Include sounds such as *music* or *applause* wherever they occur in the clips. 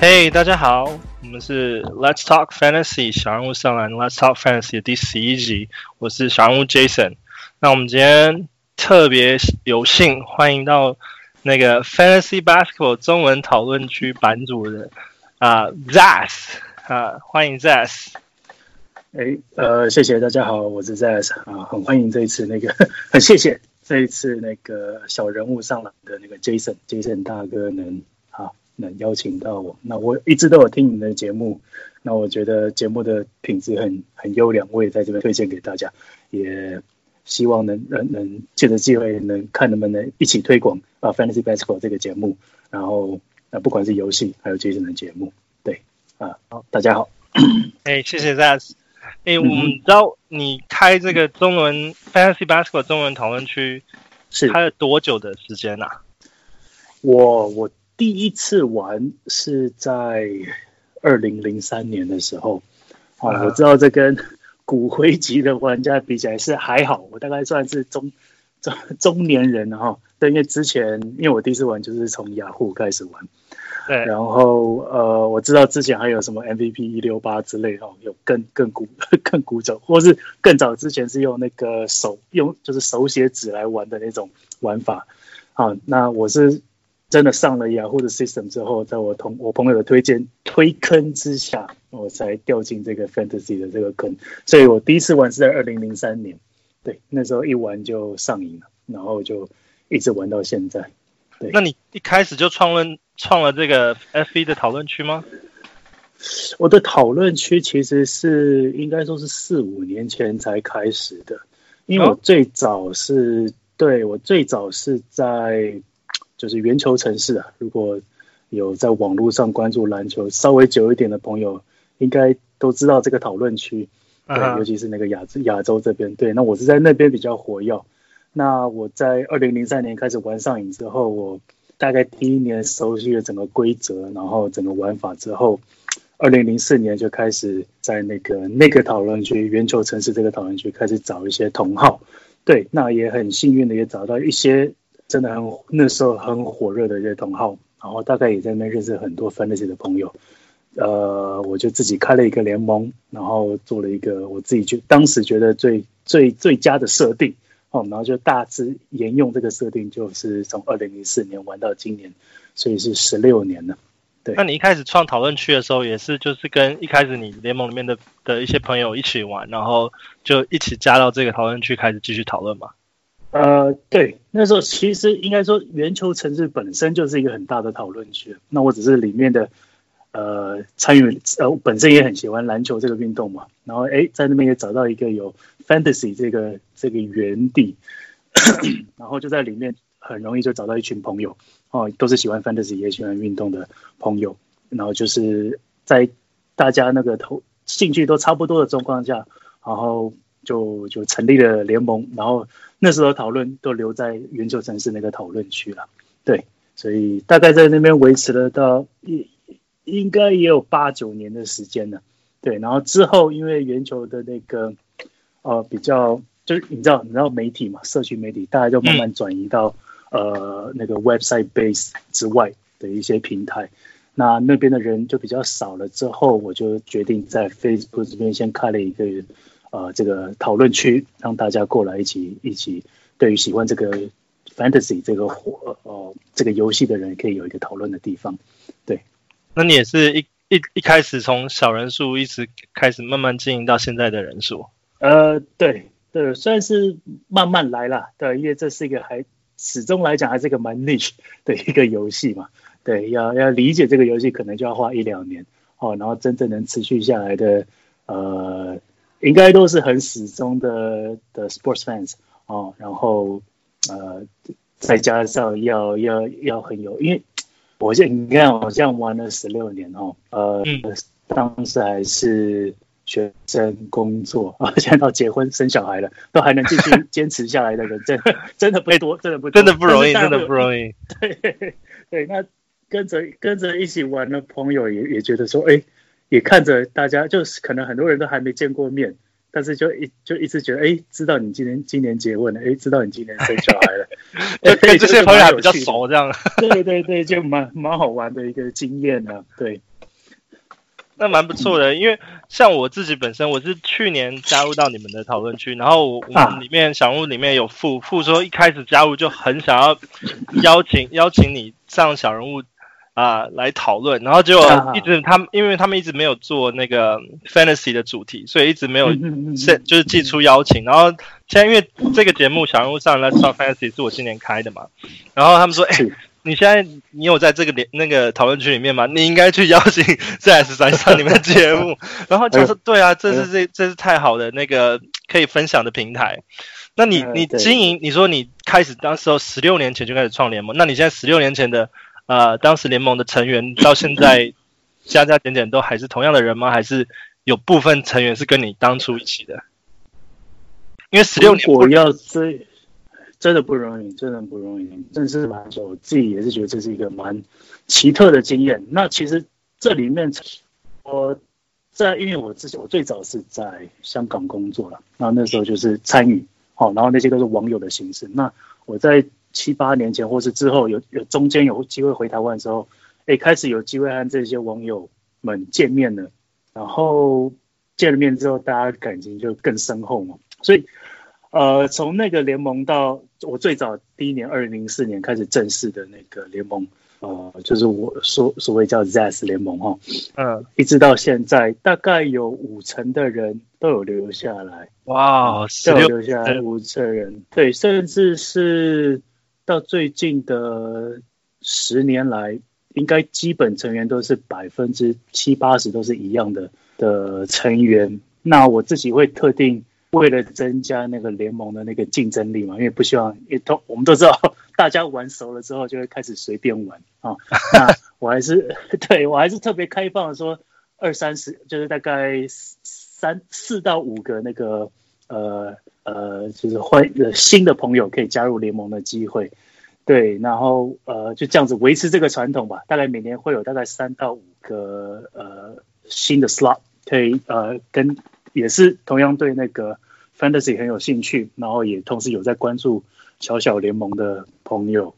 嘿，大家好，我们是 Let's Talk Fantasy 小人物上篮 Let's Talk Fantasy 的第十一集，我是小人物 Jason。那我们今天特别有幸欢迎到那个 Fantasy Basketball 中文讨论区版主的啊、Zas 啊，欢迎 Zas。哎，呃，谢谢大家好，我是 Zas 啊，很欢迎这一次那个，*laughs* 很谢谢这一次那个小人物上篮的那个 Jason Jason 大哥能。能邀请到我，那我一直都有听你们的节目，那我觉得节目的品质很很优良，我也在这边推荐给大家，也希望能能能借着机会能看能不能一起推广啊 Fantasy Basketball 这个节目，然后啊不管是游戏还有这些的节目，对啊，好，大家好，*coughs* 哎，谢谢大家，哎，我们知道你开这个中文 Fantasy Basketball 中文讨论区是开了多久的时间啊？我我。第一次玩是在二零零三年的时候，啊，啊，我知道这跟骨灰级的玩家比起来是还好，我大概算是中中中年人哈。对，因为之前因为我第一次玩就是从雅虎开始玩，对，然后呃，我知道之前还有什么 MVP 一六八之类哈，有更更古 *laughs* 更古早，或是更早之前是用那个手用就是手写纸来玩的那种玩法，啊，那我是。真的上了雅虎的 system 之后，在我同我朋友的推荐推坑之下，我才掉进这个 fantasy 的这个坑。所以我第一次玩是在二零零三年，对，那时候一玩就上瘾了，然后就一直玩到现在。对，那你一开始就创论创了这个 F 一的讨论区吗？我的讨论区其实是应该说是四五年前才开始的，因为我最早是、哦、对我最早是在。就是圆球城市啊，如果有在网络上关注篮球稍微久一点的朋友，应该都知道这个讨论区，对，尤其是那个亚亚洲这边。对，那我是在那边比较活跃。那我在二零零三年开始玩上瘾之后，我大概第一年熟悉了整个规则，然后整个玩法之后，二零零四年就开始在那个那个讨论区圆球城市这个讨论区开始找一些同好。对，那也很幸运的也找到一些。真的很那时候很火热的一些同好，然后大概也在那边认识很多 fantasy 的朋友，呃，我就自己开了一个联盟，然后做了一个我自己觉当时觉得最最最佳的设定，哦，然后就大致沿用这个设定，就是从二零零四年玩到今年，所以是十六年了。对，那你一开始创讨论区的时候，也是就是跟一开始你联盟里面的的一些朋友一起玩，然后就一起加到这个讨论区开始继续讨论嘛？呃，对，那时候其实应该说，圆球城市本身就是一个很大的讨论区。那我只是里面的呃参与，呃，本身也很喜欢篮球这个运动嘛。然后哎，在那边也找到一个有 fantasy 这个这个园地，*coughs* 然后就在里面很容易就找到一群朋友哦，都是喜欢 fantasy 也喜欢运动的朋友。然后就是在大家那个投兴趣都差不多的状况下，然后。就就成立了联盟，然后那时候讨论都留在圆球城市那个讨论区了，对，所以大概在那边维持了到应应该也有八九年的时间了，对，然后之后因为圆球的那个呃比较就是你知道你知道媒体嘛，社区媒体，大家就慢慢转移到、嗯、呃那个 website base 之外的一些平台，那那边的人就比较少了，之后我就决定在 Facebook 这边先开了一个。呃，这个讨论区让大家过来一起一起，对于喜欢这个 fantasy 这个火呃这个游戏的人，可以有一个讨论的地方。对，那你也是一一一开始从小人数一直开始慢慢经营到现在的人数。呃，对对，算是慢慢来了。对，因为这是一个还始终来讲还是一个蛮 niche 的一个游戏嘛。对，要要理解这个游戏，可能就要花一两年哦，然后真正能持续下来的呃。应该都是很死忠的的 sports fans 哦，然后呃，再加上要要要很有，因为我现你看，我这样玩了十六年哦，呃，嗯、当时还是学生工作啊，*laughs* 现在到结婚生小孩了，都还能继续 *laughs* 坚持下来的人，真的真的不多，真的不，真的不容易，真的不容易。*laughs* 对对，那跟着跟着一起玩的朋友也也觉得说，哎。也看着大家，就是可能很多人都还没见过面，但是就一就一直觉得，哎，知道你今年今年结婚了，哎，知道你今年生小孩了，*laughs* 就跟这些朋友还比较熟，这样。对对对，就蛮蛮好玩的一个经验呢、啊。对，那蛮不错的，因为像我自己本身，我是去年加入到你们的讨论区，然后我我们里面小人物里面有附附说，一开始加入就很想要邀请邀请你上小人物啊、呃、来讨论，然后结果一直他们因为他们一直没有做那个 fantasy 的主题，所以一直没有是就是寄出邀请，然后现在因为这个节目小人物上来上 fantasy 是我今年开的嘛，然后他们说哎。欸你现在你有在这个连那个讨论区里面吗？你应该去邀请 *laughs* ZS 上 *laughs* 你们的节目，然后就是对啊，这是这这是太好的那个可以分享的平台。那你你经营，你说你开始当时候十六年前就开始创联盟，那你现在十六年前的呃当时联盟的成员到现在加加减减都还是同样的人吗？还是有部分成员是跟你当初一起的？因为十六年我要追。真的不容易，真的不容易，真是蛮久。我自己也是觉得这是一个蛮奇特的经验。那其实这里面，我在因为我自己我最早是在香港工作了，然后那时候就是参与，好，然后那些都是网友的形式。那我在七八年前或是之后有有中间有机会回台湾的时候，哎，开始有机会和这些网友们见面了，然后见了面之后，大家感情就更深厚嘛，所以。呃，从那个联盟到我最早第一年，二零零四年开始正式的那个联盟，呃，就是我所所谓叫 ZS 联盟哈，呃，一直到现在，大概有五成的人都有留下来，哇，都有留下来五成人，对，甚至是到最近的十年来，应该基本成员都是百分之七八十都是一样的的成员，那我自己会特定。为了增加那个联盟的那个竞争力嘛，因为不希望，也都我们都知道，大家玩熟了之后就会开始随便玩啊。*laughs* 那我还是对我还是特别开放的说，二三十就是大概三四到五个那个呃呃，就是换新的朋友可以加入联盟的机会。对，然后呃就这样子维持这个传统吧。大概每年会有大概三到五个呃新的 slot 可以呃跟。也是同样对那个 fantasy 很有兴趣，然后也同时有在关注小小联盟的朋友，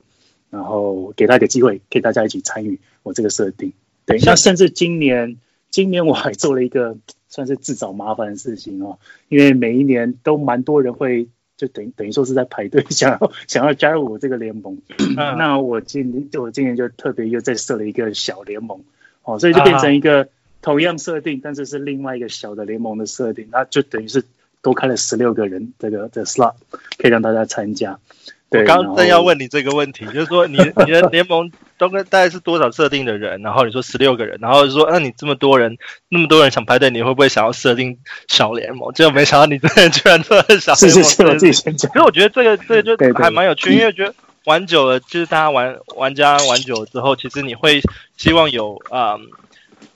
然后给他一个机会，可以大家一起参与我这个设定。对，那甚至今年，今年我还做了一个算是自找麻烦的事情哦，因为每一年都蛮多人会就等等于说是在排队想要 *laughs* 想要加入我这个联盟，那我今年就我今年就特别又再设了一个小联盟，哦，所以就变成一个。同样设定，但是是另外一个小的联盟的设定，那就等于是多开了十六个人这个的、这个、slot 可以让大家参加。对，我刚刚正要问你这个问题，就是说你你的联盟都跟大概是多少设定的人？然后你说十六个人，然后就说那你这么多人，那么多人想排队，你会不会想要设定小联盟？结果没想到你这人居然做了小联盟。是是是，我自己先讲。其实我觉得这个这个就还蛮有趣，因为觉得玩久了，就是大家玩玩家玩久了之后，其实你会希望有啊、嗯、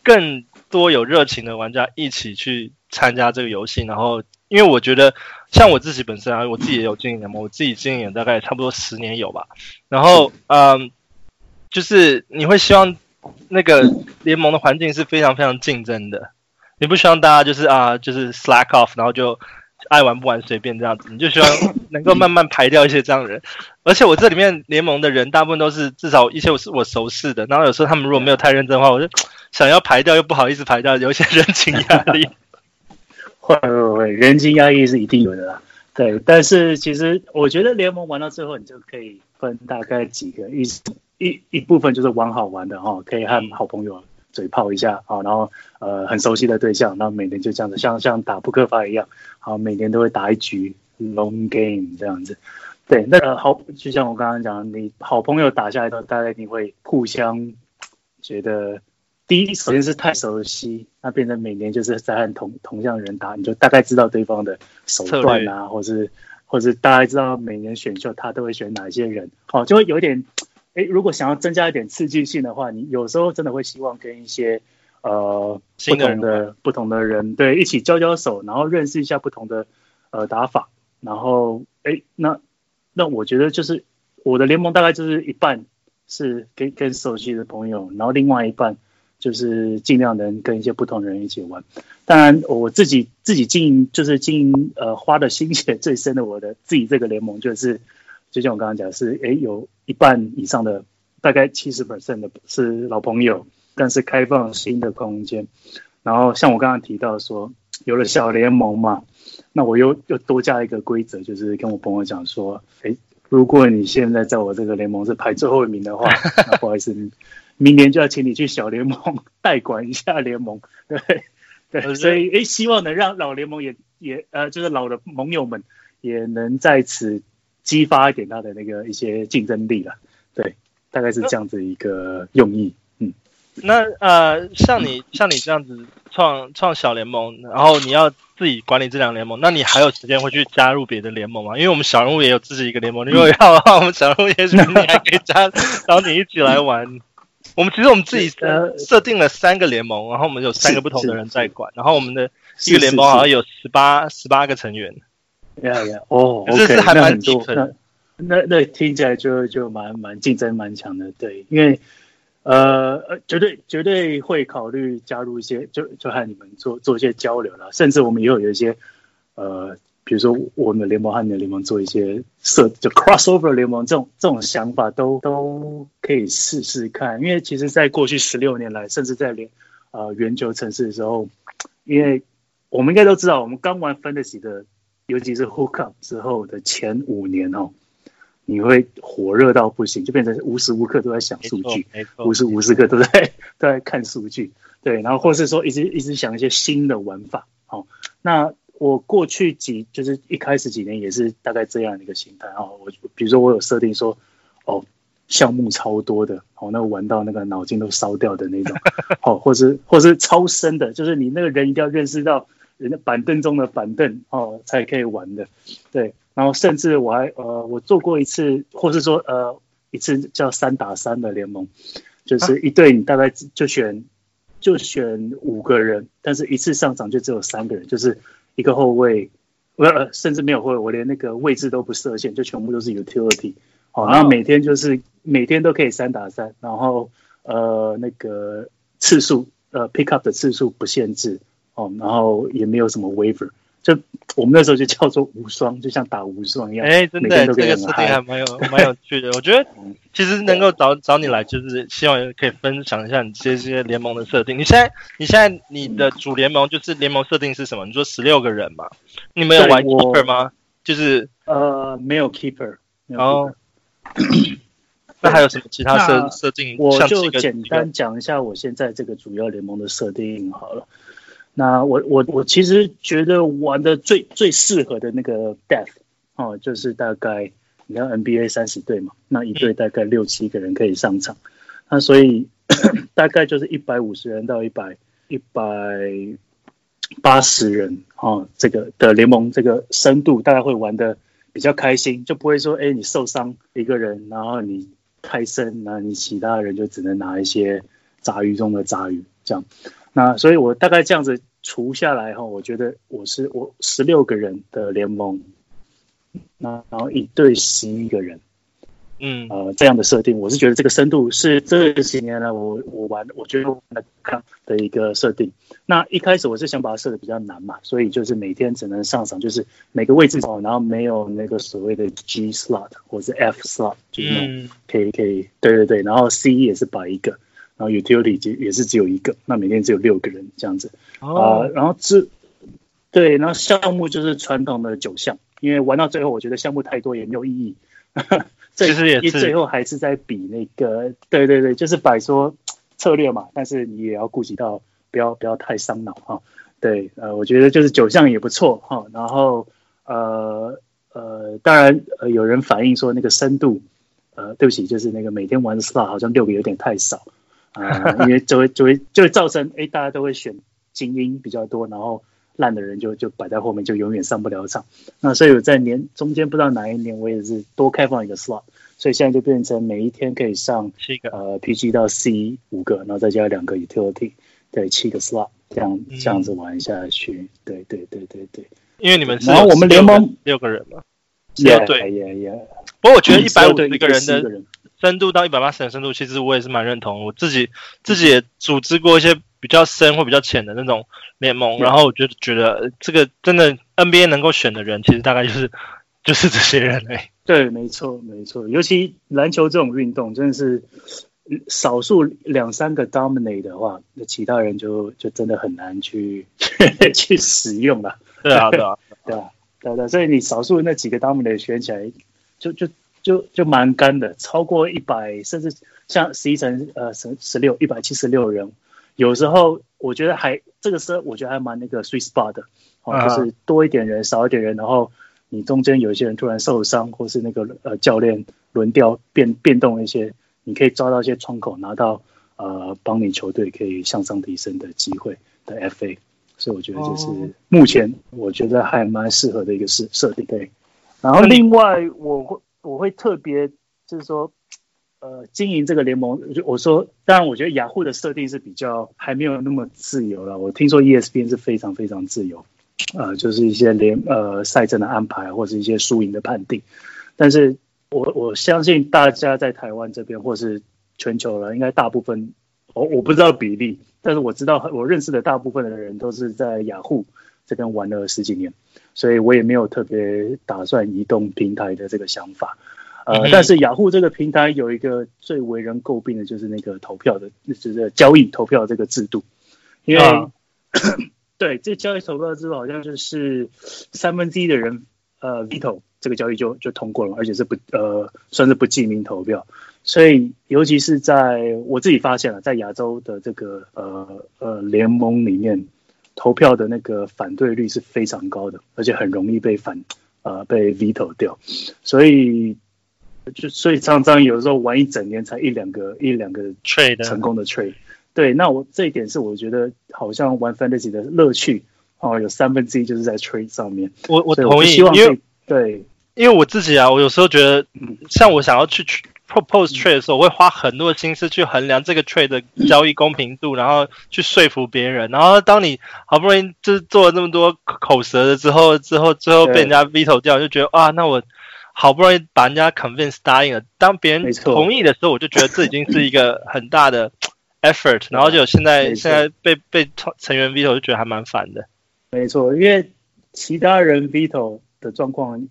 更。多有热情的玩家一起去参加这个游戏，然后因为我觉得像我自己本身啊，我自己也有经营联盟，我自己经营大概差不多十年有吧。然后嗯，就是你会希望那个联盟的环境是非常非常竞争的，你不希望大家就是啊就是 slack off，然后就爱玩不玩随便这样子，你就希望能够慢慢排掉一些这样的人。*laughs* 而且我这里面联盟的人大部分都是至少一些我是我熟识的，然后有时候他们如果没有太认真的话，我就。想要排掉又不好意思排掉，有一些人情压力。会会会，人情压力是一定有的啦。对，但是其实我觉得联盟玩到最后，你就可以分大概几个，一一一部分就是玩好玩的哈，可以和好朋友嘴炮一下啊，然后呃很熟悉的对象，然后每年就这样子，像像打扑克牌一样，好每年都会打一局 long game 这样子。对，那个好，就像我刚刚讲，你好朋友打下来的，大家一定会互相觉得。第一，首先是太熟悉，那变成每年就是在和同同样人打，你就大概知道对方的手段啊，或是或是大概知道每年选秀他都会选哪些人，哦，就会有一点，哎，如果想要增加一点刺激性的话，你有时候真的会希望跟一些呃不同的不同的人对一起交交手，然后认识一下不同的呃打法，然后哎，那那我觉得就是我的联盟大概就是一半是跟跟熟悉的朋友，然后另外一半。就是尽量能跟一些不同的人一起玩。当然，我自己自己经营就是经营呃花的心血最深的我的自己这个联盟，就是就像我刚刚讲是，诶有一半以上的大概七十 percent 的是老朋友，但是开放新的空间。然后像我刚刚提到说，有了小联盟嘛，那我又又多加一个规则，就是跟我朋友讲说，诶，如果你现在在我这个联盟是排最后一名的话，*laughs* 那不好意思，明年就要请你去小联盟 *laughs* 代管一下联盟，对对，所以诶，希望能让老联盟也也呃，就是老的盟友们也能在此激发一点他的那个一些竞争力了，对，大概是这样子一个用意。嗯那呃，像你像你这样子创创小联盟，然后你要自己管理这两个联盟，那你还有时间会去加入别的联盟吗？因为我们小人物也有自己一个联盟，如果要的话，我们小人物也许你还可以加，*laughs* 找你一起来玩。我们其实我们自己设设定了三个联盟，然后我们有三个不同的人在管，然后我们的一个联盟好像有十八十八个成员。呀呀，哦，这是还蛮多。那那那听起来就就蛮蛮竞争蛮强的，对，因为。呃呃，绝对绝对会考虑加入一些，就就和你们做做一些交流了，甚至我们也有有一些，呃，比如说我们的联盟和你的联盟做一些设，就 crossover 联盟这种这种想法都都可以试试看，因为其实在过去十六年来，甚至在连呃圆球城市的时候，因为我们应该都知道，我们刚玩 Fantasy 的，尤其是 Hook Up 之后的前五年哦。你会火热到不行，就变成无时无刻都在想数据，无时无刻都在 *laughs* 都在看数据，对，然后或是说一直一直想一些新的玩法。好，那我过去几就是一开始几年也是大概这样的一个形态啊。我比如说我有设定说，哦，项目超多的，哦，那玩到那个脑筋都烧掉的那种，*laughs* 哦，或是或是超深的，就是你那个人一定要认识到人家板凳中的板凳哦，才可以玩的，对。然后甚至我还呃，我做过一次，或是说呃一次叫三打三的联盟，就是一队你大概就选就选五个人，但是一次上场就只有三个人，就是一个后卫，呃甚至没有后卫，我连那个位置都不设限，就全部都是 utility，好，然后每天就是每天都可以三打三，然后呃那个次数呃 pick up 的次数不限制哦，然后也没有什么 waiver。就我们那时候就叫做无双，就像打无双一样。哎，真的，这个设定还蛮有蛮有趣的。我觉得其实能够找找你来，就是希望可以分享一下你这些联盟的设定。你现在你现在你的主联盟就是联盟设定是什么？你说十六个人嘛？你们有玩 keeper 吗？就是呃，没有 keeper。然 *coughs* 后那还有什么其他设设定？我就简单讲一下我现在这个主要联盟的设定好了。那我我我其实觉得玩的最最适合的那个 death 哦，就是大概你看 NBA 三十队嘛，那一队大概六七个人可以上场，那所以 *coughs* 大概就是一百五十人到一百一百八十人哦，这个的联盟这个深度大概会玩的比较开心，就不会说哎你受伤一个人，然后你太深，那你其他人就只能拿一些杂鱼中的杂鱼这样。那所以，我大概这样子除下来哈，我觉得我是我十六个人的联盟，那然后一队十一个人，嗯呃这样的设定，我是觉得这个深度是这几年来我我玩我觉得玩的看的一个设定。那一开始我是想把它设的比较难嘛，所以就是每天只能上场，就是每个位置哦，然后没有那个所谓的 G slot 或者 F slot，就是那种可以可以对对对，然后 C 也是摆一个。然后 utility 也是只有一个，那每天只有六个人这样子啊、oh. 呃。然后这对，然后项目就是传统的九项，因为玩到最后，我觉得项目太多也没有意义。其实也是最后还是在比那个，对对对，就是摆说策略嘛，但是你也要顾及到不要不要太伤脑哈。对，呃，我觉得就是九项也不错哈。然后呃呃，当然呃有人反映说那个深度，呃，对不起，就是那个每天玩的 slot 好像六个有点太少。啊，因为就会就会就会造成，哎，大家都会选精英比较多，然后烂的人就就摆在后面，就永远上不了场。那所以我在年中间不知道哪一年，我也是多开放一个 slot，所以现在就变成每一天可以上七个，呃，PG 到 C 五个，然后再加两个 utility，对，七个 slot，这样这样子玩下去。对对对对对。因为你们是然后我们联盟六个人嘛，也对也也。不过我觉得一百五十一个人的。深度到一百八十的深度，其实我也是蛮认同。我自己自己也组织过一些比较深或比较浅的那种联盟，然后我就觉得这个真的 NBA 能够选的人，其实大概就是就是这些人哎。*laughs* 对，没错没错，尤其篮球这种运动，真的是少数两三个 dominate 的话，那其他人就就真的很难去 *laughs* 去使用了。对啊，对啊，对啊，*laughs* 对对，所以你少数那几个 dominate 选起来，就就就就蛮干的，超过一百，甚至像十一乘呃十十六一百七十六人，有时候我觉得还这个时候我觉得还蛮那个 sweet spot 的，哦，就是多一点人，少一点人，然后你中间有一些人突然受伤，或是那个呃教练轮调变变动一些。你可以抓到一些窗口，拿到呃帮你球队可以向上提升的机会的 FA，所以我觉得这是目前我觉得还蛮适合的一个设设定。对，然后另外我会我会特别就是说呃经营这个联盟，就我说当然我觉得雅虎的设定是比较还没有那么自由了。我听说 ESPN 是非常非常自由，呃就是一些联呃赛程的安排或者一些输赢的判定，但是。我我相信大家在台湾这边或是全球了，应该大部分我我不知道比例，但是我知道我认识的大部分的人都是在雅虎这边玩了十几年，所以我也没有特别打算移动平台的这个想法。呃，但是雅虎这个平台有一个最为人诟病的就是那个投票的，就是交易投票这个制度，因为、啊、*coughs* 对这交易投票制度好像就是三分之一的人呃 veto。这个交易就就通过了，而且是不呃算是不记名投票，所以尤其是在我自己发现了，在亚洲的这个呃呃联盟里面，投票的那个反对率是非常高的，而且很容易被反呃被 veto 掉，所以就所以常常有时候玩一整年才一两个一两个 trade 成功的 trade，对，那我这一点是我觉得好像玩 fantasy 的乐趣哦，有三分之一就是在 trade 上面，我我同意，希望因为对。因为我自己啊，我有时候觉得，像我想要去 propose trade 的时候，我会花很多的心思去衡量这个 trade 的交易公平度，然后去说服别人。然后当你好不容易就是做了那么多口舌的之后，之后最后被人家 veto 掉，就觉得啊，那我好不容易把人家 convince 答应了，当别人同意的时候，我就觉得这已经是一个很大的 *laughs* effort。然后就现在现在被被成员 veto 就觉得还蛮烦的。没错，因为其他人 veto 的状况。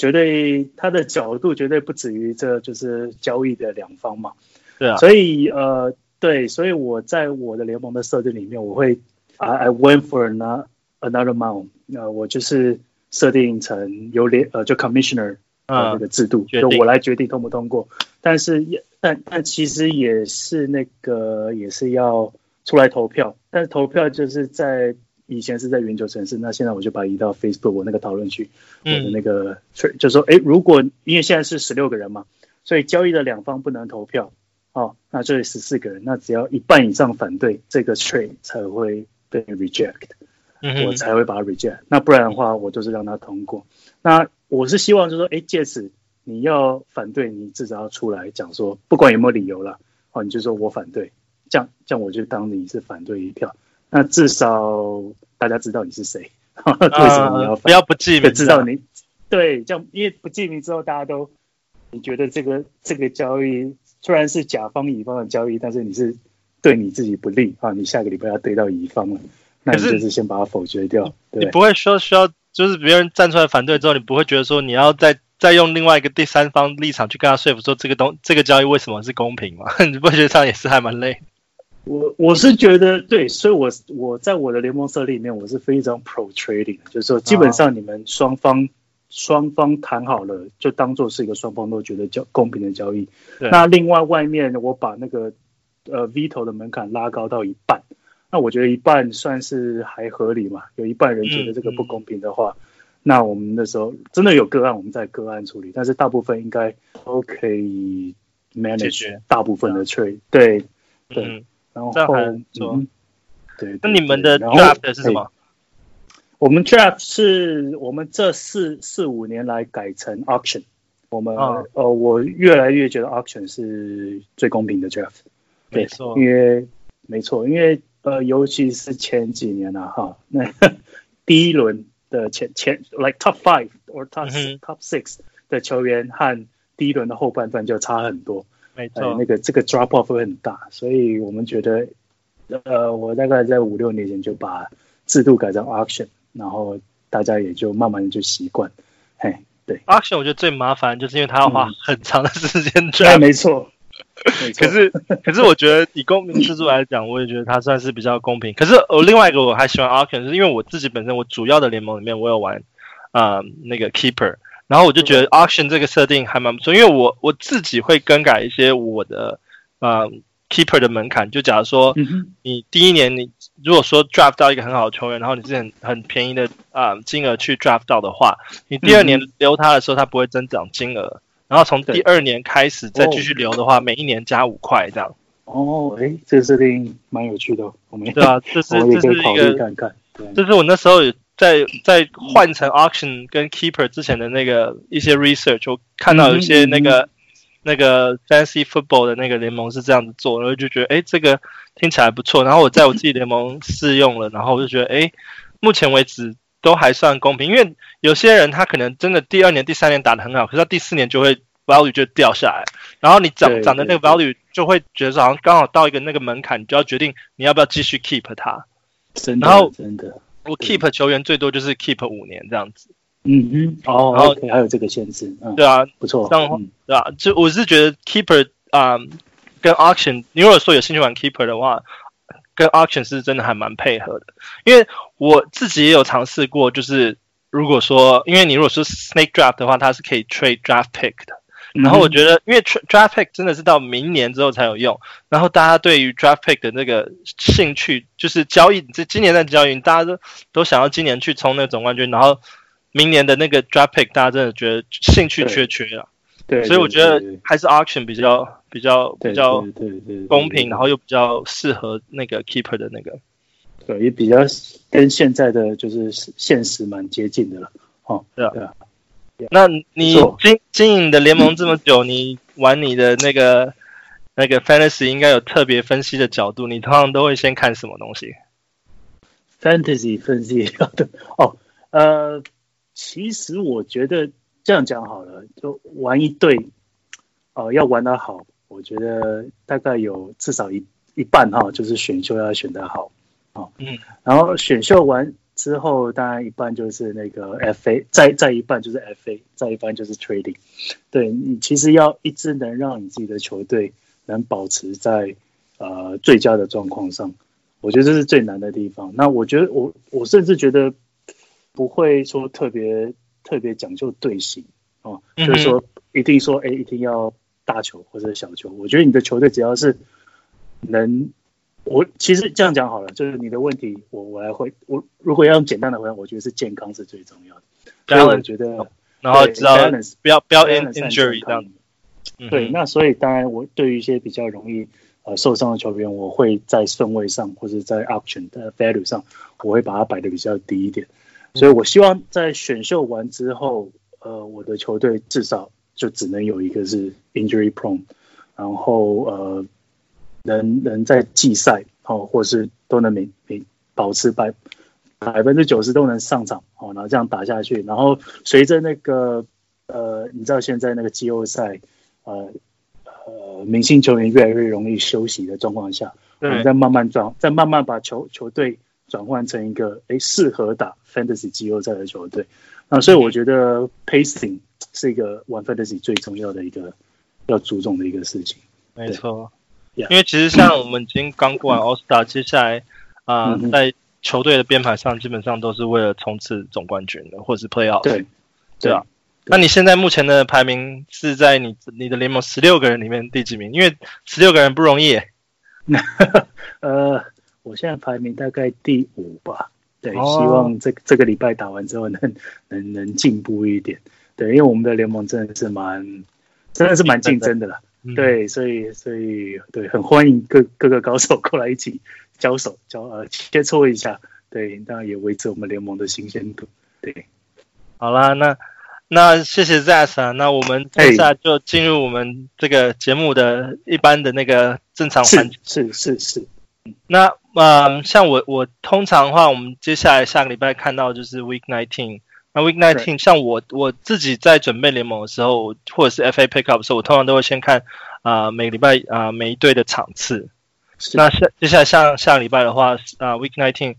绝对，他的角度绝对不止于这就是交易的两方嘛。对啊。所以呃，对，所以我在我的联盟的设定里面，我会 I I went for another another mount，。呃，我就是设定成由联呃就 commissioner 的这个制度，就我来决定通不通过。但是也但但其实也是那个也是要出来投票，但是投票就是在。以前是在圆球城市，那现在我就把它移到 Facebook 我那个讨论区，我的那个 trade，就是说，诶，如果因为现在是十六个人嘛，所以交易的两方不能投票，哦，那这里十四个人，那只要一半以上反对，这个 trade 才会被 reject，我才会把它 reject，那不然的话，我就是让它通过。那我是希望就是说，诶，借此你要反对，你至少要出来讲说，不管有没有理由了，哦，你就说我反对，这样这样我就当你是反对一票。那至少大家知道你是谁，*laughs* 为什么你要、呃、不要不记名？知道你对，这样因为不记名之后，大家都你觉得这个这个交易虽然是甲方乙方的交易，但是你是对你自己不利啊，你下个礼拜要对到乙方了，那你就是先把它否决掉。对，你不会说需要就是别人站出来反对之后，你不会觉得说你要再再用另外一个第三方立场去跟他说服说这个东这个交易为什么是公平嘛？*laughs* 你不觉得这样也是还蛮累？我我是觉得对，所以我我在我的联盟设立里面，我是非常 pro trading，就是说基本上你们双方、啊、双方谈好了，就当做是一个双方都觉得交公平的交易。那另外外面我把那个呃 veto 的门槛拉高到一半，那我觉得一半算是还合理嘛。有一半人觉得这个不公平的话，嗯、那我们那时候真的有个案，我们在个案处理，但是大部分应该都可以 manage 大部分的 trade。对对。嗯然后，嗯，对，那你们的 draft 是什么？我们 draft 是我们这四四五年来改成 auction。我们、哦、呃，我越来越觉得 auction 是最公平的 draft。没错，因为没错，因为呃，尤其是前几年啊，哈，那第一轮的前前 like top five or top、嗯、top six 的球员和第一轮的后半段就差很多。没错，那个这个 drop off 会很大，所以我们觉得，呃，我大概在五六年前就把制度改成 auction，然后大家也就慢慢的就习惯。嘿，对，auction 我觉得最麻烦就是因为它要花很长的时间。对、嗯，没错，可是可是我觉得以公平制度来讲，我也觉得它算是比较公平。可是我另外一个我还喜欢 auction，是因为我自己本身我主要的联盟里面我有玩啊、呃、那个 keeper，然后我就觉得 auction 这个设定还蛮不错，因为我我自己会更改一些我的啊。呃 Keeper 的门槛，就假如说你第一年你如果说 draft 到一个很好的球员，然后你是很很便宜的啊、呃、金额去 draft 到的话，你第二年留他的时候，他不会增长金额，然后从第二年开始再继续留的话，每一年加五块这样。哦，哎，这个设定蛮有趣的，我们对啊，这是 *laughs* 这是一个看看，这是我那时候在在换成 auction 跟 Keeper 之前的那个一些 research，我看到有一些那个。那个 Fantasy Football 的那个联盟是这样子做，然后就觉得，哎，这个听起来不错。然后我在我自己联盟试用了，然后我就觉得，哎，目前为止都还算公平。因为有些人他可能真的第二年、第三年打得很好，可是他第四年就会 value 就掉下来，然后你涨涨的那个 value 就会觉得好像刚好到一个那个门槛，你就要决定你要不要继续 keep 它。真的，然后真的，我 keep 球员最多就是 keep 五年这样子。嗯嗯，哦，然后还有这个限制，嗯，对啊，不错，这样对啊，就我是觉得 keeper 啊、嗯，跟 auction，你如果说有兴趣玩 keeper 的话，跟 auction 是真的还蛮配合的，因为我自己也有尝试过，就是如果说，因为你如果说 snake draft 的话，它是可以 trade draft pick 的，然后我觉得，因为 draft pick 真的是到明年之后才有用，然后大家对于 draft pick 的那个兴趣，就是交易，这今年的交易，大家都都想要今年去冲那个总冠军，然后。明年的那个 draft pick，大家真的觉得兴趣缺缺了，对，所以我觉得还是 auction 比较比较比较公平，然后又比较适合那个 keeper 的那个，对，也比较跟现在的就是现实蛮接近的了，哦，对啊，对啊。那你经经营的联盟这么久，你玩你的那个那个 fantasy 应该有特别分析的角度，你通常都会先看什么东西？fantasy 分析的哦，呃。其实我觉得这样讲好了，就玩一队，呃，要玩得好，我觉得大概有至少一一半哈，就是选秀要选得好，哦，嗯，然后选秀完之后，当然一半就是那个 FA，再再一半就是 FA，再一半就是 Trading，对，你其实要一直能让你自己的球队能保持在呃最佳的状况上，我觉得这是最难的地方。那我觉得我我甚至觉得。不会说特别特别讲究队形哦，就是说一定说哎，一定要大球或者小球。我觉得你的球队只要是能，我其实这样讲好了，就是你的问题我我来回，我如果要用简单的回答，我觉得是健康是最重要的。所以我觉得，然后知道不要不要 injury 这样子。对，那所以当然我对于一些比较容易呃受伤的球员，我会在顺位上或者在 auction 的 value 上，我会把它摆的比较低一点。所以，我希望在选秀完之后，呃，我的球队至少就只能有一个是 injury prone，然后呃，能能在季赛哦，或是都能每每保持百百分之九十都能上场哦，然后这样打下去，然后随着那个呃，你知道现在那个季后赛，呃呃，明星球员越来越容易休息的状况下，我们再慢慢转，再慢慢把球球队。转换成一个诶适合打 fantasy 季后赛的球队，那所以我觉得 pacing 是一个玩 fantasy 最重要的一个要注重的一个事情。没错，因为其实像我们已经刚过完 All Star，接下来啊、呃，在球队的编排上基本上都是为了冲刺总冠军的，或者是 Playoff。对，对啊。那你现在目前的排名是在你你的联盟十六个人里面第几名？因为十六个人不容易。*laughs* 呃。我现在排名大概第五吧，对，哦、希望这这个礼拜打完之后能能能进步一点，对，因为我们的联盟真的是蛮真的是蛮竞争的啦，嗯、对，所以所以对，很欢迎各各个高手过来一起交手交呃切磋一下，对，当然也维持我们联盟的新鲜度，对，好啦，那那谢谢 Zas 啊，那我们接下来就进入我们这个节目的一般的那个正常环节，是是是。那呃，像我我通常的话，我们接下来下个礼拜看到就是 Week Nineteen。那 Week Nineteen，像我我自己在准备联盟的时候，或者是 FA Pickup 的时候，我通常都会先看啊、呃、每个礼拜啊、呃、每一队的场次。那下接下来像下个礼拜的话啊、呃、Week Nineteen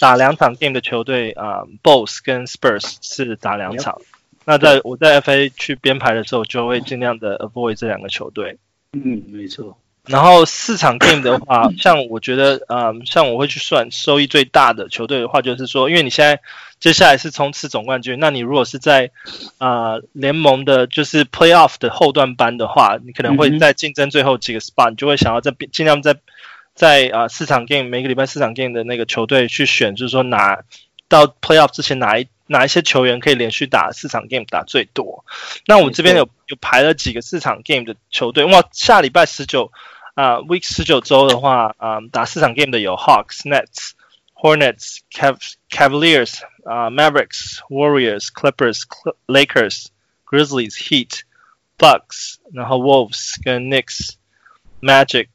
打两场 game 的球队啊、呃、Bulls 跟 Spurs 是打两场。那在我在 FA 去编排的时候，就会尽量的 avoid 这两个球队。嗯，没错。然后四场 game 的话，*laughs* 像我觉得，嗯，像我会去算收益最大的球队的话，就是说，因为你现在接下来是冲刺总冠军，那你如果是在啊、呃、联盟的，就是 playoff 的后段班的话，你可能会在竞争最后几个 spot，你就会想要在尽量在在啊、呃、四场 game 每个礼拜四场 game 的那个球队去选，就是说拿到 playoff 之前哪一哪一些球员可以连续打四场 game 打最多。那我这边有有排了几个四场 game 的球队，哇，下礼拜十九。啊、uh,，Week 十九周的话，啊、um,，打四场 game 的有 Hawks、Nets、Hornets、Cav Cavaliers、啊、uh, Mavericks、Warriors、Clippers、Lakers、Grizzlies、Heat、Bucks，然后 Wolves 跟 Knicks、Magic、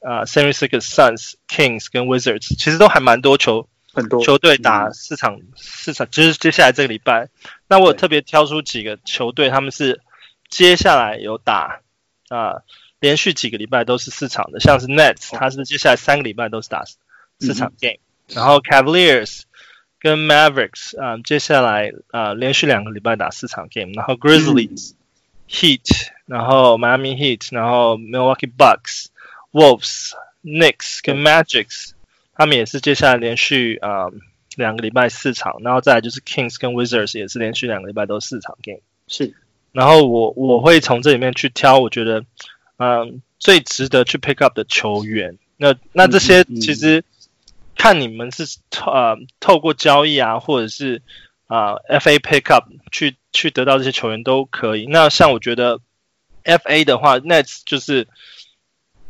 啊、uh, Six Suns、Kings 跟 Wizards，其实都还蛮多球，很多球队打四场、嗯、四场，就是接下来这个礼拜。那我有特别挑出几个球队，他们是接下来有打啊。连续几个礼拜都是四场的，像是 Nets，它是接下来三个礼拜都是打四场 game，、嗯、然后 Cavaliers 跟 Mavericks 啊、呃，接下来啊、呃、连续两个礼拜打四场 game，然后 Grizzlies、嗯、Heat，然后 Miami Heat，然后 Milwaukee Bucks、Wolves、Knicks 跟 Magics，他们也是接下来连续啊、呃、两个礼拜四场，然后再来就是 Kings 跟 Wizards 也是连续两个礼拜都四场 game，是，然后我我会从这里面去挑，我觉得。嗯，最值得去 pick up 的球员，那那这些其实看你们是呃透过交易啊，或者是啊、呃、FA pick up 去去得到这些球员都可以。那像我觉得 FA 的话，Nets 就是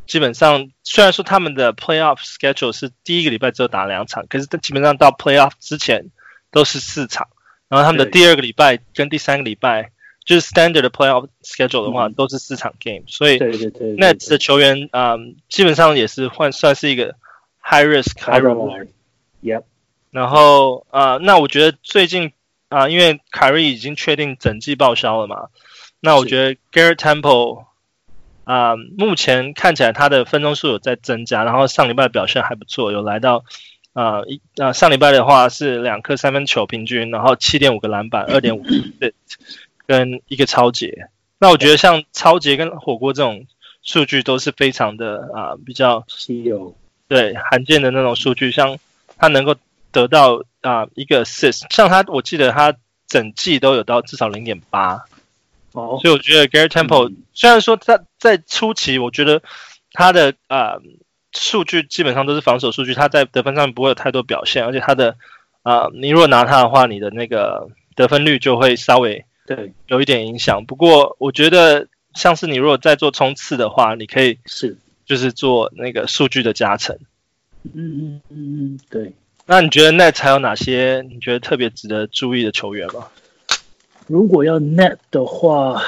基本上虽然说他们的 playoff schedule 是第一个礼拜只有打两场，可是基本上到 playoff 之前都是四场，然后他们的第二个礼拜跟第三个礼拜。就是 standard 的 playoff schedule 的话，嗯、都是四场 game，所以对对对，Nets 的球员嗯，基本上也是换算是一个 high risk high reward，yep。然后啊、呃，那我觉得最近啊、呃，因为凯瑞已经确定整季报销了嘛，那我觉得 Garrett Temple 啊、呃，目前看起来他的分钟数有在增加，然后上礼拜表现还不错，有来到啊一啊上礼拜的话是两颗三分球平均，然后七点五个篮板，二点五对。跟一个抄截，那我觉得像抄截跟火锅这种数据都是非常的啊、呃、比较稀有，对罕见的那种数据。像他能够得到啊、呃、一个 assist，像他我记得他整季都有到至少零点八哦，所以我觉得 Garrett Temple、嗯、虽然说他在初期，我觉得他的啊、呃、数据基本上都是防守数据，他在得分上面不会有太多表现，而且他的啊、呃、你如果拿他的话，你的那个得分率就会稍微。对，有一点影响。不过我觉得，像是你如果在做冲刺的话，你可以是就是做那个数据的加成。嗯嗯嗯嗯，对。那你觉得 Net 还有哪些你觉得特别值得注意的球员吗？如果要 Net 的话，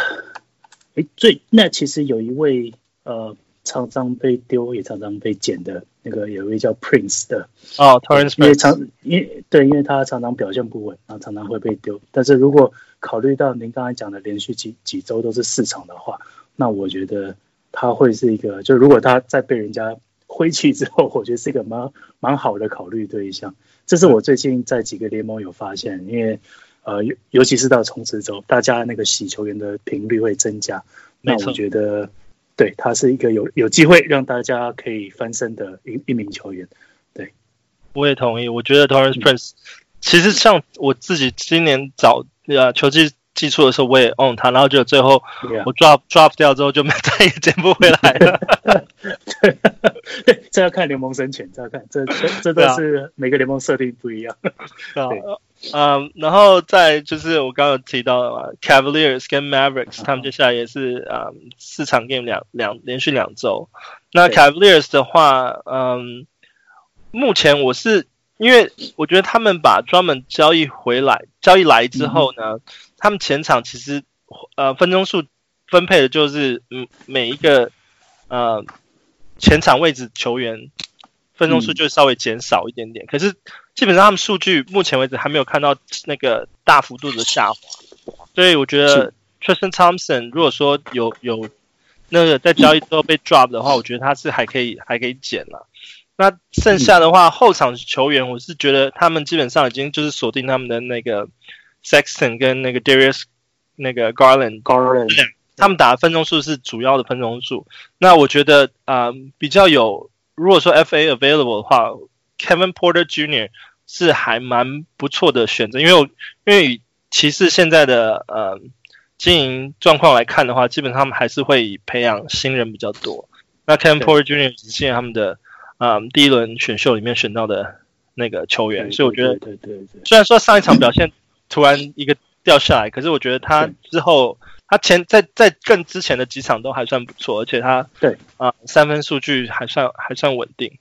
诶，最 Net 其实有一位呃。常常被丢也常常被捡的那个有一位叫 Prince 的哦 Prince 因为常因为对，因为他常常表现不稳，然后常常会被丢。但是如果考虑到您刚才讲的连续几几周都是四场的话，那我觉得他会是一个，就如果他在被人家挥弃之后，*laughs* 我觉得是一个蛮蛮好的考虑对象。这是我最近在几个联盟有发现，因为呃，尤尤其是到冲刺周，大家那个洗球员的频率会增加，那我觉得。对，他是一个有有机会让大家可以翻身的一一名球员。对，我也同意。我觉得 Taurean Prince、嗯、其实像我自己今年早呃球技技术的时候，我也 own 他，然后就最后我 drop、drop 掉之后，就没再也捡不回来了。对，*laughs* 这要看联盟申请，这要看这这 *laughs* 这都是每个联盟设定不一样。对。*laughs* 嗯，然后再就是我刚刚有提到的嘛，Cavaliers 跟 Mavericks，他们接下来也是嗯四场 game 两两连续两周。那 Cavaliers 的话，嗯，目前我是因为我觉得他们把专门交易回来，交易来之后呢，嗯、他们前场其实呃分钟数分配的就是嗯每一个呃前场位置球员分钟数就稍微减少一点点，嗯、可是。基本上他们数据目前为止还没有看到那个大幅度的下滑，所以我觉得 Tristan Thompson 如果说有有那个在交易之后被 drop 的话，我觉得他是还可以还可以减了。那剩下的话后场球员，我是觉得他们基本上已经就是锁定他们的那个 Sexton 跟那个 Darius 那个 Garland Garland 他们打的分钟数是主要的分钟数。那我觉得啊、呃，比较有，如果说 FA available 的话，Kevin Porter Jr. 是还蛮不错的选择，因为我因为骑士现在的呃经营状况来看的话，基本上他们还是会以培养新人比较多。那 Kevin Porter Jr. 是现在他们的啊、呃、第一轮选秀里面选到的那个球员，所以我觉得，对对对，虽然说上一场表现突然一个掉下来，可是我觉得他之后。他前在在更之前的几场都还算不错，而且他对啊、呃、三分数据还算还算稳定。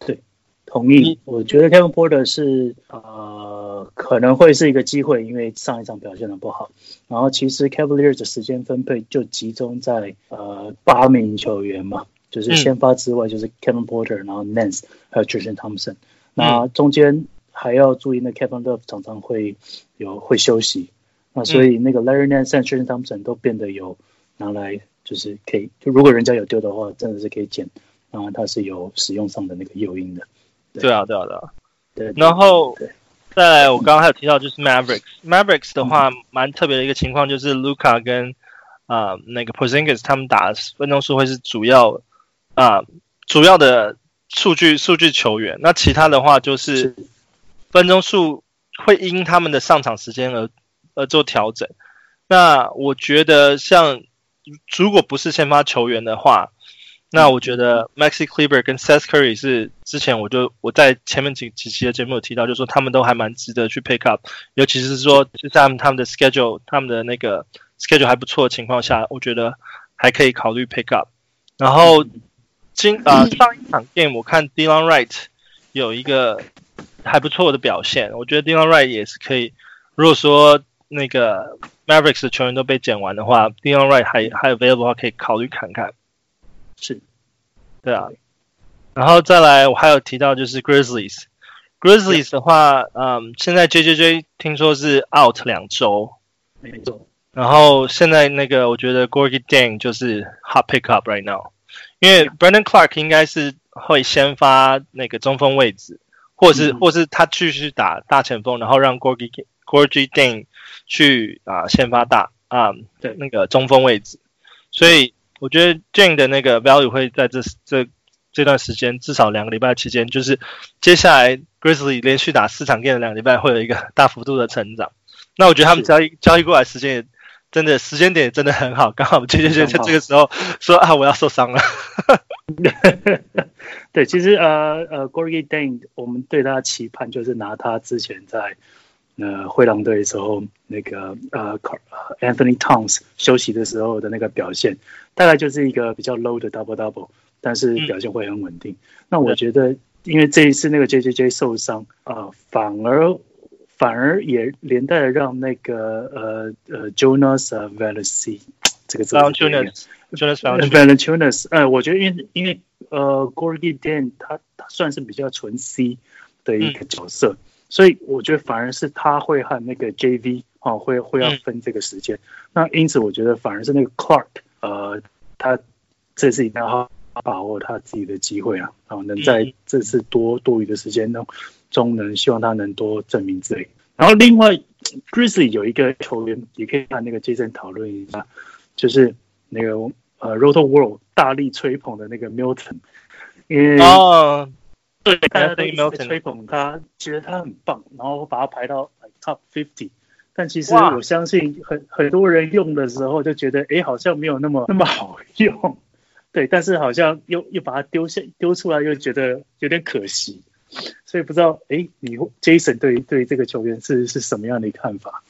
对，同意。我觉得 Kevin Porter 是呃可能会是一个机会，因为上一场表现的不好。然后其实 Cavaliers 的时间分配就集中在呃八名球员嘛，就是先发之外就是 Kevin Porter，然后 Nance 还有 Tristan Thompson。那中间还要注意，那 Kevin Love 常常会有会休息。那所以那个 Larry Nance 和 Tristan Thompson 都变得有拿来，就是可以，就如果人家有丢的话，真的是可以捡，然后它是有使用上的那个诱因的。对，对啊，对啊，对啊。对，然后再来，我刚刚还有提到就是 Mavericks，Mavericks、嗯、Mavericks 的话蛮特别的一个情况就是 Luca 跟啊、呃、那个 Porzingis 他们打的分钟数会是主要啊、呃、主要的数据数据球员，那其他的话就是分钟数会因他们的上场时间而。而，做调整。那我觉得，像如果不是先发球员的话，那我觉得 Maxi Kleber 跟 Seth Curry 是之前我就我在前面几几期的节目有提到，就是说他们都还蛮值得去 pick up，尤其是说就在他们他们的 schedule 他们的那个 schedule 还不错的情况下，我觉得还可以考虑 pick up。然后今啊、呃、上一场 game 我看 Delon Wright 有一个还不错的表现，我觉得 Delon Wright 也是可以，如果说那个 Mavericks 的球员都被捡完的话，Delon Wright 还还有 available 的话，可以考虑看看。是，对啊。然后再来，我还有提到就是 Grizzlies。Grizzlies 的话，嗯，现在 JJJ 听说是 out 两周。没错。然后现在那个，我觉得 Gorgui Dieng 就是 hot pick up right now，因为 Brandon Clarke 应该是会先发那个中锋位置，或者是、嗯、或者是他继续打大前锋，然后让 Gorgie Gorgie Dieng 去啊，先发大啊，对。那个中锋位置，所以我觉得 Jane 的那个 value 会在这这这段时间至少两个礼拜期间，就是接下来 Grizzly 连续打四场 game 的两个礼拜会有一个大幅度的成长。那我觉得他们交易交易过来时间也真的时间点真的很好，刚好就就就在这个时候说啊我要受伤了。*laughs* 对，其实呃呃 Gorgui Dieng 我们对他期盼就是拿他之前在。呃，灰狼队的时候，那个呃，Anthony Towns 休息的时候的那个表现，大概就是一个比较 low 的 double double，但是表现会很稳定。嗯、那我觉得，因为这一次那个 JJJ 受伤啊、呃，反而反而也连带的让那个呃呃 Jonas Valanciunas 这个字，Valanciunas Valanciunas 呃，我觉得因为因为呃 Gorgui Dieng 他他算是比较纯 C 的一个角色。嗯所以我觉得反而是他会和那个 JV 哦，会会要分这个时间。嗯、那因此我觉得反而是那个 Clark，呃，他这次一定要把握他自己的机会啊，然后能在这次多多余的时间中中能希望他能多证明自己。然后另外 Grizzly 有一个球员也可以和那个 Jason 讨论一下，就是那个呃 Roto World 大力吹捧的那个 Milton，因为。Oh. 对，大家都一直吹捧他，觉得他很棒，然后把他排到 top fifty。但其实我相信很很多人用的时候就觉得，哎，好像没有那么那么好用。对，但是好像又又把它丢下丢出来，又觉得有点可惜。所以不知道，哎，你 Jason 对对这个球员是是什么样的看法？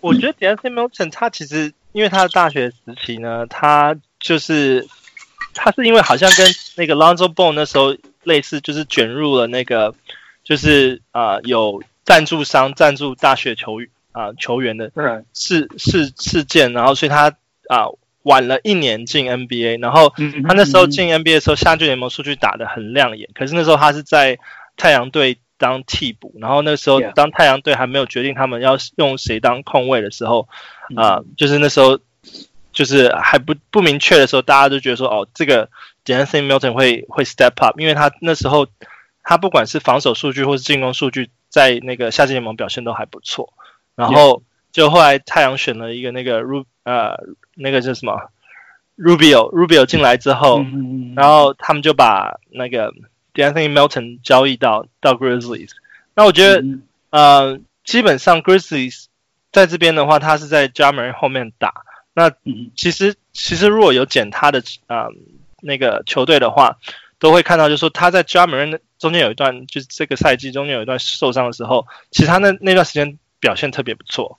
我觉得 De'Anthony Melton 他其实因为他的大学时期呢，他就是他是因为好像跟那个 Lonzo Ball 那时候。类似就是卷入了那个，就是啊、呃、有赞助商赞助大学球啊、呃、球员的事事事件，然后所以他啊、呃、晚了一年进 NBA，然后他那时候进 NBA 的时候，夏季联盟数据打得很亮眼，可是那时候他是在太阳队当替补，然后那时候当太阳队还没有决定他们要用谁当控卫的时候，啊、呃、就是那时候就是还不不明确的时候，大家都觉得说哦这个。De'Anthony Melton 会会 step up，因为他那时候他不管是防守数据或是进攻数据，在那个夏季联盟表现都还不错。然后就后来太阳选了一个那个 Ru 呃那个叫什么 Rubio Rubio 进来之后，嗯、然后他们就把那个 De'Anthony Melton 交易到到 Grizzlies。那我觉得、嗯、呃基本上 Grizzlies 在这边的话，他是在 Ja Morant 后面打。那其实其实如果有捡他的啊、呃、那个球队的话，都会看到就是说他在 Ja Morant 中间有一段就是这个赛季中间有一段受伤的时候，其实他那那段时间表现特别不错。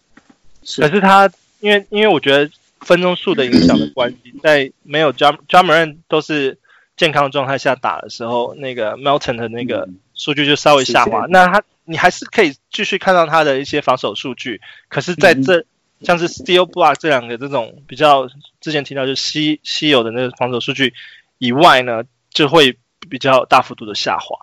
是，可是他因为因为我觉得分钟数的影响的关系，*coughs* 在没有 Jam Ja Morant 都是健康状态下打的时候，那个 Melton 的那个数据就稍微下滑。那他你还是可以继续看到他的一些防守数据，可是在这。嗯像是 Steel Block 这两个这种比较之前提到就稀稀有的那个防守数据以外呢，就会比较大幅度的下滑。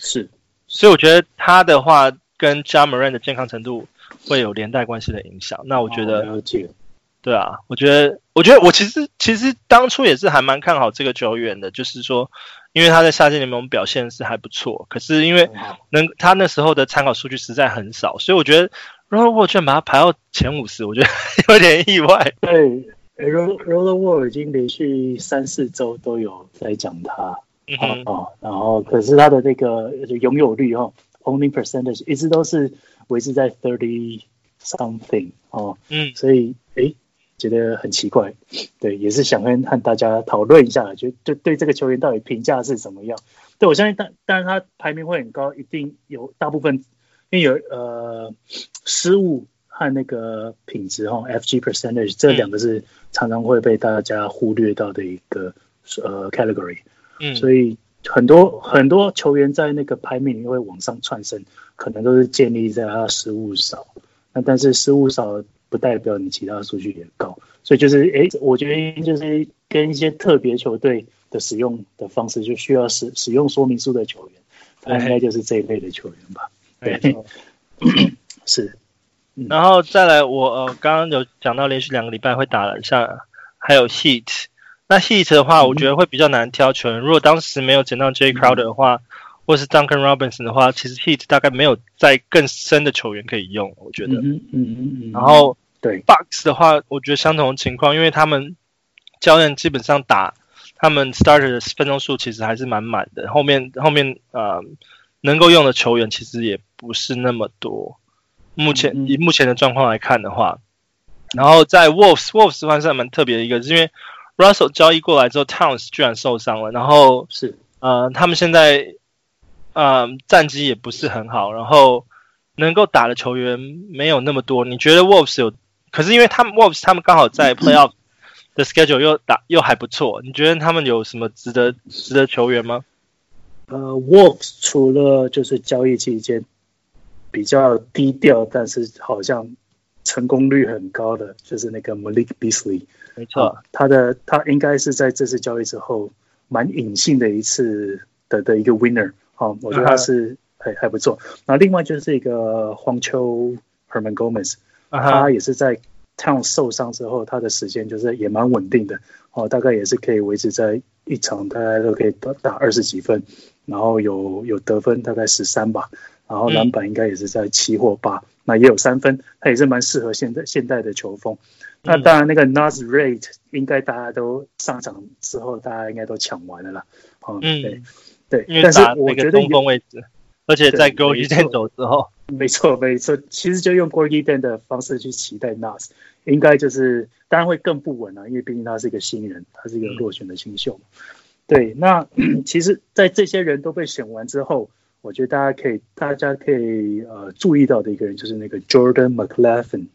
是，所以我觉得他的话跟 Ja Morant 的健康程度会有连带关系的影响。那我觉得。对啊，我觉得，我觉得我其实其实当初也是还蛮看好这个球员的，就是说，因为他在夏季联盟表现是还不错，可是因为能他那时候的参考数据实在很少，所以我觉得。Roller World 居然把他排到前五十，我觉得 *laughs* 有点意外。对，Roller World 已经连续三四周都有在讲他，哦，然后可是他的那个拥有率哈，Owning percentage 一直都是维持在 thirty something 哦，嗯，所以诶觉得很奇怪，对，也是想跟和大家讨论一下，就就对这个球员到底评价是怎么样？对我相信，但当然他排名会很高，一定有大部分。因为有呃失误和那个品质哈，FG percentage 这两个是常常会被大家忽略到的一个呃 category，嗯，所以很多很多球员在那个排名里会往上窜升，可能都是建立在他失误少，那但是失误少不代表你其他数据也高，所以就是哎，我觉得就是跟一些特别球队的使用的方式，就需要使使用说明书的球员，他应该就是这一类的球员吧。对，*coughs* 是，然后再来我，我呃刚刚有讲到连续两个礼拜会打了像还有 Heat，那 Heat 的话，我觉得会比较难挑球员。如果当时没有捡到 Jay Crowder 的话，或是 Duncan Robinson 的话，其实 Heat 大概没有再更深的球员可以用，我觉得。嗯嗯嗯嗯。然后对 Bucks 的话，我觉得相同的情况，因为他们教练基本上打他们 Starter 的分钟数其实还是蛮满的，后面后面呃。能够用的球员其实也不是那么多，目前以目前的状况来看的话，然后在 Wolves，Wolves 算是蛮特别的一个，是因为 Russell 交易过来之后，Towns 居然受伤了，然后是呃，他们现在呃战绩也不是很好，然后能够打的球员没有那么多。你觉得 Wolves 有？可是因为他们 Wolves 他们刚好在 *clears throat* Playoff 的 schedule 又打又还不错，你觉得他们有什么值得值得球员吗？呃，Wolves 除了就是交易期间比较低调，但是好像成功率很高的，就是那个 Malik Beasley，没错，啊、他的他应该是在这次交易之后蛮隐性的一次的的一个 winner，好、啊，我觉得他是还、uh. 还不错。那另外就是一个荒丘 Hernangomez，、uh huh. 他也是在 Town 受伤之后，他的时间就是也蛮稳定的，哦、啊，大概也是可以维持在一场大概都可以打打二十几分。然后有有得分大概十三吧，然后篮板应该也是在七或八，嗯，那也有三分，他也是蛮适合现代现代的球风。嗯，那当然那个 Nas Rate 应该大家都上场之后，大家应该都抢完了啦。嗯，对对，因为但是我觉得中锋位置，而且在 Dieng 走之后，没错没错，其实就用 Dieng 的方式去期待 Nas，应该就是当然会更不稳啊，因为毕竟他是一个新人，他是一个落选的新秀。嗯对，那 *clears throat* 其实，在这些人都被选完之后，我觉得大家可以，大家可以呃注意到的一个人就是那个 Jordan McLaughlin，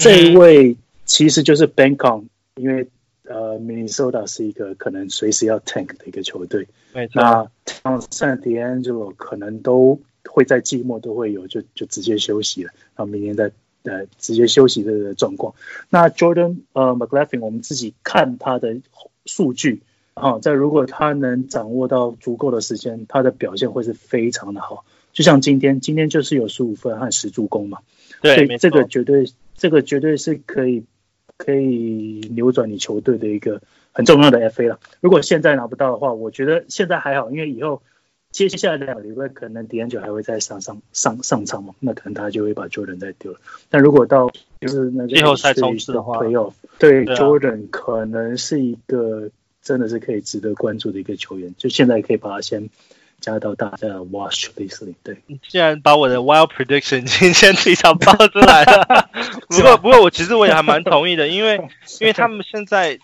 这一位其实就是 Bank On，因为呃 Minnesota 是一个可能随时要 tank 的一个球队。那像 San D'Angelo 可能都会在季末都会有就就直接休息了，然后明年再呃直接休息的状况。那 Jordan 呃 McLaughlin，我们自己看他的数据。啊，在如果他能掌握到足够的时间，他的表现会是非常的好。就像今天，今天就是有十五分和十助攻嘛。对，所以这个绝对，这个绝对是可以可以扭转你球队的一个很重要的 FA 了。如果现在拿不到的话，我觉得现在还好，因为以后接下来两个礼拜可能 D'Angelo 还会再上上上上场嘛，那可能他就会把 Jordan 再丢了。但如果到就是那个季后赛冲刺的话，对 Jordan 可能是一个真的是可以值得关注的一个球员，就现在可以把他先加到大家的 Watch list 里。对，你既然把我的 Wild Prediction *laughs* 今天提早爆出来了，*laughs* 不过不过我其实我也还蛮同意的，因为 *laughs* 因为他们现在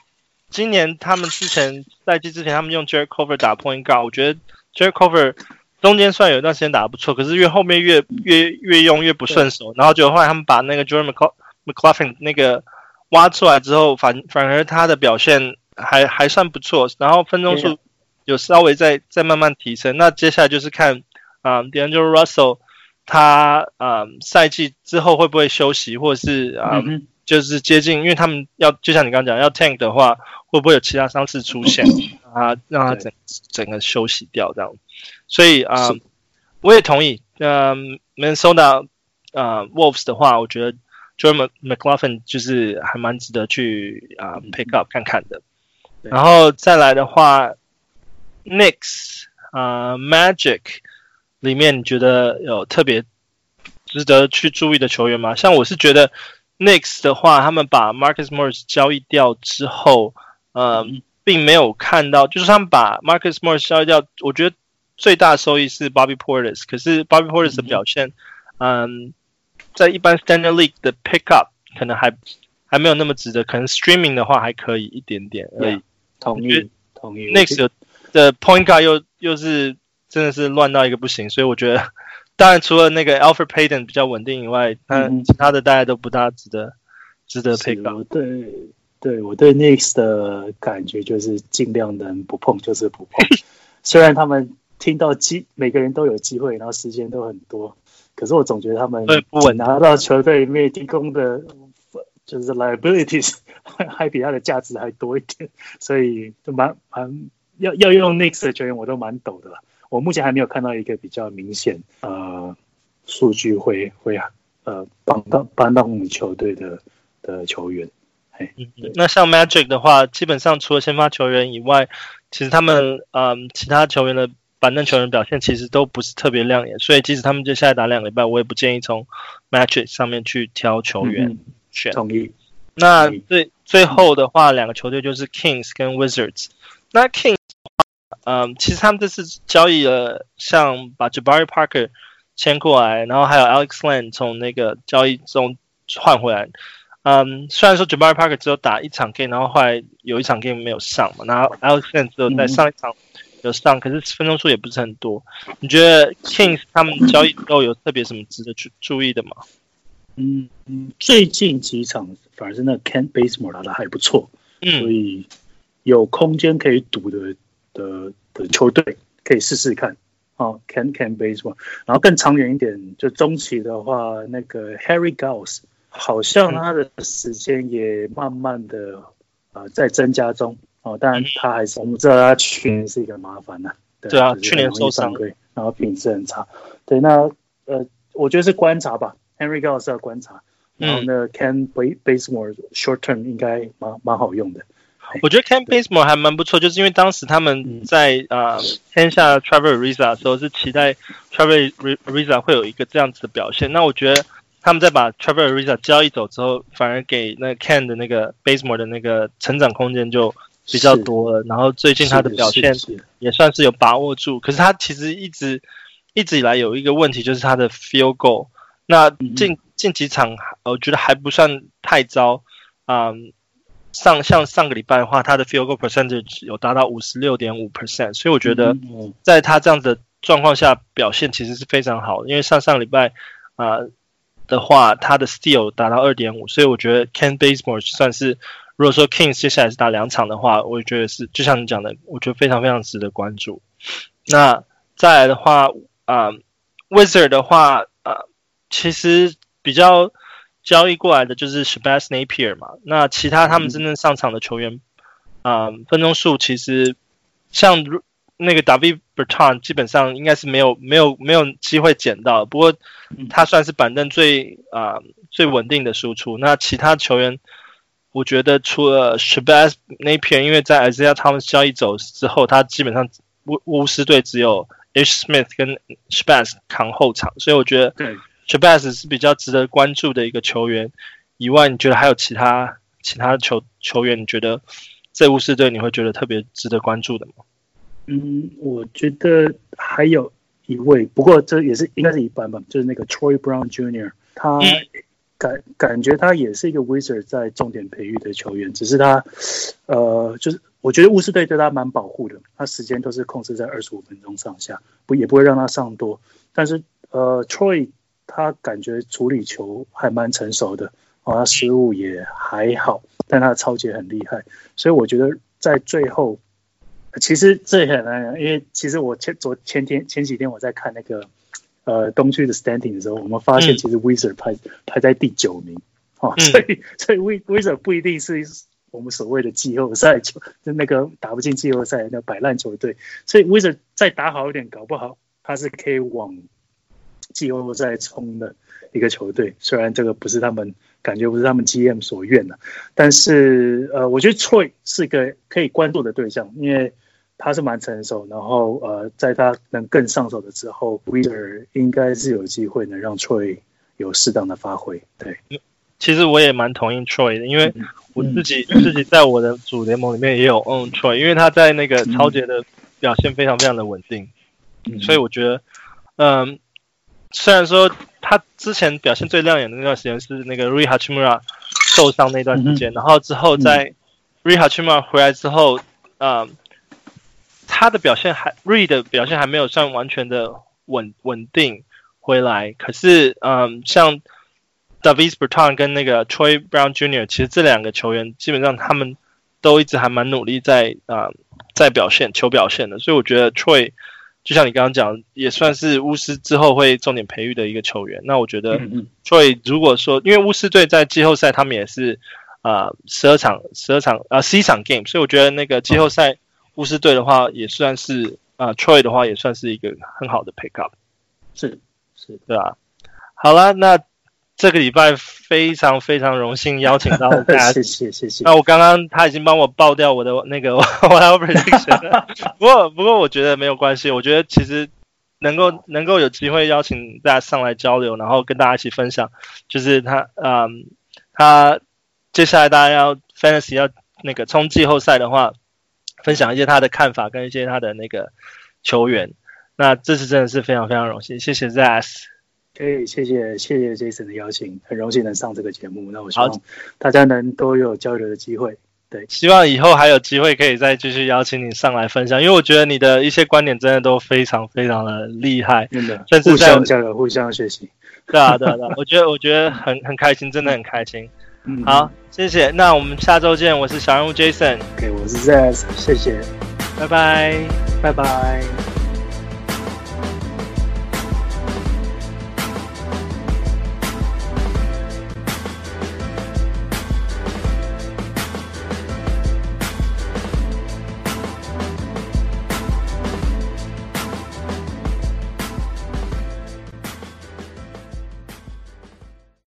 今年他们之前赛季之前他们用 Jarrett Culver 打 Point Guard，我觉得。Jarrett Culver 中间算有一段时间打得不错，可是越后面越越越用越不顺手，然后就后来他们把那个 Jordan McLaughlin 那个挖出来之后，反反而他的表现还还算不错，然后分钟数有稍微再再慢慢提升。那接下来就是看啊、嗯、D'Angelo Russell 他啊、嗯、赛季之后会不会休息，或者是啊、就是接近，因为他们要就像你刚刚讲要 tank 的话，会不会有其他伤势出现？啊，让他整整个休息掉这样，所以啊，我也同意。呃，Minnesota 啊，Wolves 的话，我觉得 Jordan McLaughlin 就是还蛮值得去啊 pick up 看看的。然后再来的话，Knicks 啊，Magic 里面你觉得有特别值得去注意的球员吗？像我是觉得 Knicks 的话，他们把 Marcus Morris 交易掉之后，呃。嗯并没有看到，就是他们把 Marcus Morris 消掉，我觉得最大的收益是 Bobby Portis。可是 Bobby Portis 的表现，嗯，嗯，在一般 Standard League 的 Pickup 可能还还没有那么值得，可能 Streaming 的话还可以一点点而已。Yeah, 同意，同意。Next 的 Point Guard 又又是真的是乱到一个不行，所以我觉得，当然除了那个 Alfred Payton 比较稳定以外，嗯，其他的大家都不大值得值得 Pickup。对。对，我对 Knicks 的感觉就是尽量能不碰就是不碰。*laughs* 虽然他们听到机每个人都有机会，然后时间都很多，可是我总觉得他们不稳拿到球队里面提供的就是 liabilities *laughs* 还比他的价值还多一点，所以就蛮蛮要要用 Knicks 的球员我都蛮抖的了。我目前还没有看到一个比较明显呃数据会会呃帮到帮到我们球队的的球员。嗯，那像 Magic 的话，基本上除了先发球员以外，其实他们嗯其他球员的板凳球员表现其实都不是特别亮眼，所以即使他们接下来打两个礼拜，我也不建议从 Magic 上面去挑球员选。同意。那最最后的话，两个球队就是 Kings 跟 Wizards。那 Kings 嗯，其实他们这次交易了，像把 Jabari Parker 签过来，然后还有 Alex l a n 从那个交易中换回来。嗯，虽然说 Jabari Parker 只有打一场 game，然后后来有一场 game 没有上嘛，然后 Alex Len 只有在上一场有上，可是分钟数也不是很多。你觉得 Kings 他们交易之后有特别什么值得去注意的吗？嗯嗯，最近几场反而是那 Kent Basemore 打的还不错，嗯，所以有空间可以赌的的的球队可以试试看。哦，Kent Kent Bazemore，然后更长远一点，就中期的话，那个 Harry Giles。好像他的时间也慢慢的呃在增加中哦，当然他还是我们知道他去年是一个麻烦呐，对啊，去年受伤，对然后品质很差，对，那呃我觉得是观察吧，Henry Giles 要观察，然后呢，Can baseball short term 应该蛮蛮好用的，我觉得 Can Bazemore 还蛮不错，就是因为当时他们在啊签下 Trevor Ariza 的时候是期待 Trevor Ariza 会有一个这样子的表现，那我觉得。他们在把 Trevor Ariza 交易走之后，反而给那个 Ken 的那个 b a s e m o r e 的那个成长空间就比较多了。然后最近他的表现也算是有把握住。可是他其实一直一直以来有一个问题，就是他的 Field Goal。那近近几场我觉得还不算太糟啊。上像上个礼拜的话，他的 Field Goal Percentage 有达到五十六点五 percent，所以我觉得在他这样子的状况下表现其实是非常好的。因为上上礼拜啊。的话，他的 steal 达到二点五，所以我觉得 Kent Bazemore 算是，如果说 Kings 接下来是打两场的话，我觉得是就像你讲的，我觉得非常非常值得关注。那再来的话，啊、呃、Wizard 的话，啊、呃，其实比较交易过来的就是 Shabazz Napier 嘛，那其他他们真正上场的球员，啊、呃，分钟数其实像。那个 David Bertans 基本上应该是没有没有没有机会捡到，不过他算是板凳最啊、呃、最稳定的输出。那其他球员，我觉得除了 Shabazz Napier，因为在 Isaiah Thomas 交易走之后，他基本上巫巫师队只有 Ish Smith 跟 Shabazz 扛后场，所以我觉得对 Shabazz 是比较值得关注的一个球员。以外，你觉得还有其他其他球球员？你觉得这巫师队你会觉得特别值得关注的吗？嗯，我觉得还有一位，不过这也是应该是一般吧，就是那个 Troy Brown Jr.，他感感觉他也是一个 Wizard 在重点培育的球员，只是他呃，就是我觉得巫师队对他蛮保护的，他时间都是控制在二十五分钟上下，不也不会让他上多。但是呃，Troy 他感觉处理球还蛮成熟的。哦，他失误也还好，但他的抄截很厉害，所以我觉得在最后，其实这也很难讲，因为其实我前昨前天前几天我在看那个呃东区的 standing 的时候，我们发现其实 Wizard 排、嗯、排在第九名，哦，所以 *laughs* 所以 Wizard 不一定是我们所谓的季后赛球，就那个打不进季后赛那摆烂球队，所以 Wizard 再打好一点，搞不好他是可以往季后赛冲的一个球队，虽然这个不是他们。感觉不是他们 GM 所愿的，但是呃，我觉得 Troy 是一个可以关注的对象，因为他是蛮成熟，然后呃，在他能更上手的时候，Wizard 应该是有机会能让 Troy 有适当的发挥。对，其实我也蛮同意 Troy 的，因为我自己、嗯、自己在我的主联盟里面也有 on Troy，因为他在那个超级的表现非常非常的稳定，嗯、所以我觉得嗯。虽然说他之前表现最亮眼的那段时间是那个 Rui Hachimura 受伤那段时间，嗯、然后之后在 Rui Hachimura 回来之后，嗯，他的表现还 Rui 的表现还没有算完全的稳稳定回来。可是，嗯，像 Davis Bertans 跟那个 Troy Brown Jr. 其实这两个球员基本上他们都一直还蛮努力在啊、嗯、在表现求表现的，所以我觉得 Troy。就像你刚刚讲，也算是巫师之后会重点培育的一个球员。那我觉得，所以如果说，因为巫师队在季后赛他们也是啊十二场十二场啊十一场 game，所以我觉得那个季后赛巫师队的话也算是啊 Troy 的话也算是一个很好的 pick up。是是，对啊。好了，那。这个礼拜非常非常荣幸邀请到大家，*laughs* 谢谢谢谢。那我刚刚他已经帮我爆掉我的那个 *laughs* prediction，*laughs* 不过不过我觉得没有关系，我觉得其实能够能够有机会邀请大家上来交流，然后跟大家一起分享，就是他嗯他接下来大家要 fantasy 要那个冲季后赛的话，分享一些他的看法跟一些他的那个球员，那这次真的是非常非常荣幸，谢谢 Zas。可以，谢谢谢谢 Jason 的邀请，很荣幸能上这个节目。那我希望大家能都有交流的机会。对，希望以后还有机会可以再继续邀请你上来分享，因为我觉得你的一些观点真的都非常非常的厉害，真的。互相交流，互相学习。对啊，对啊，对啊，我觉得我觉得很很开心，真的很开心。嗯，好，谢谢。那我们下周见。我是小人物 Jason。OK，我是 Zaz，谢谢，拜拜，拜拜。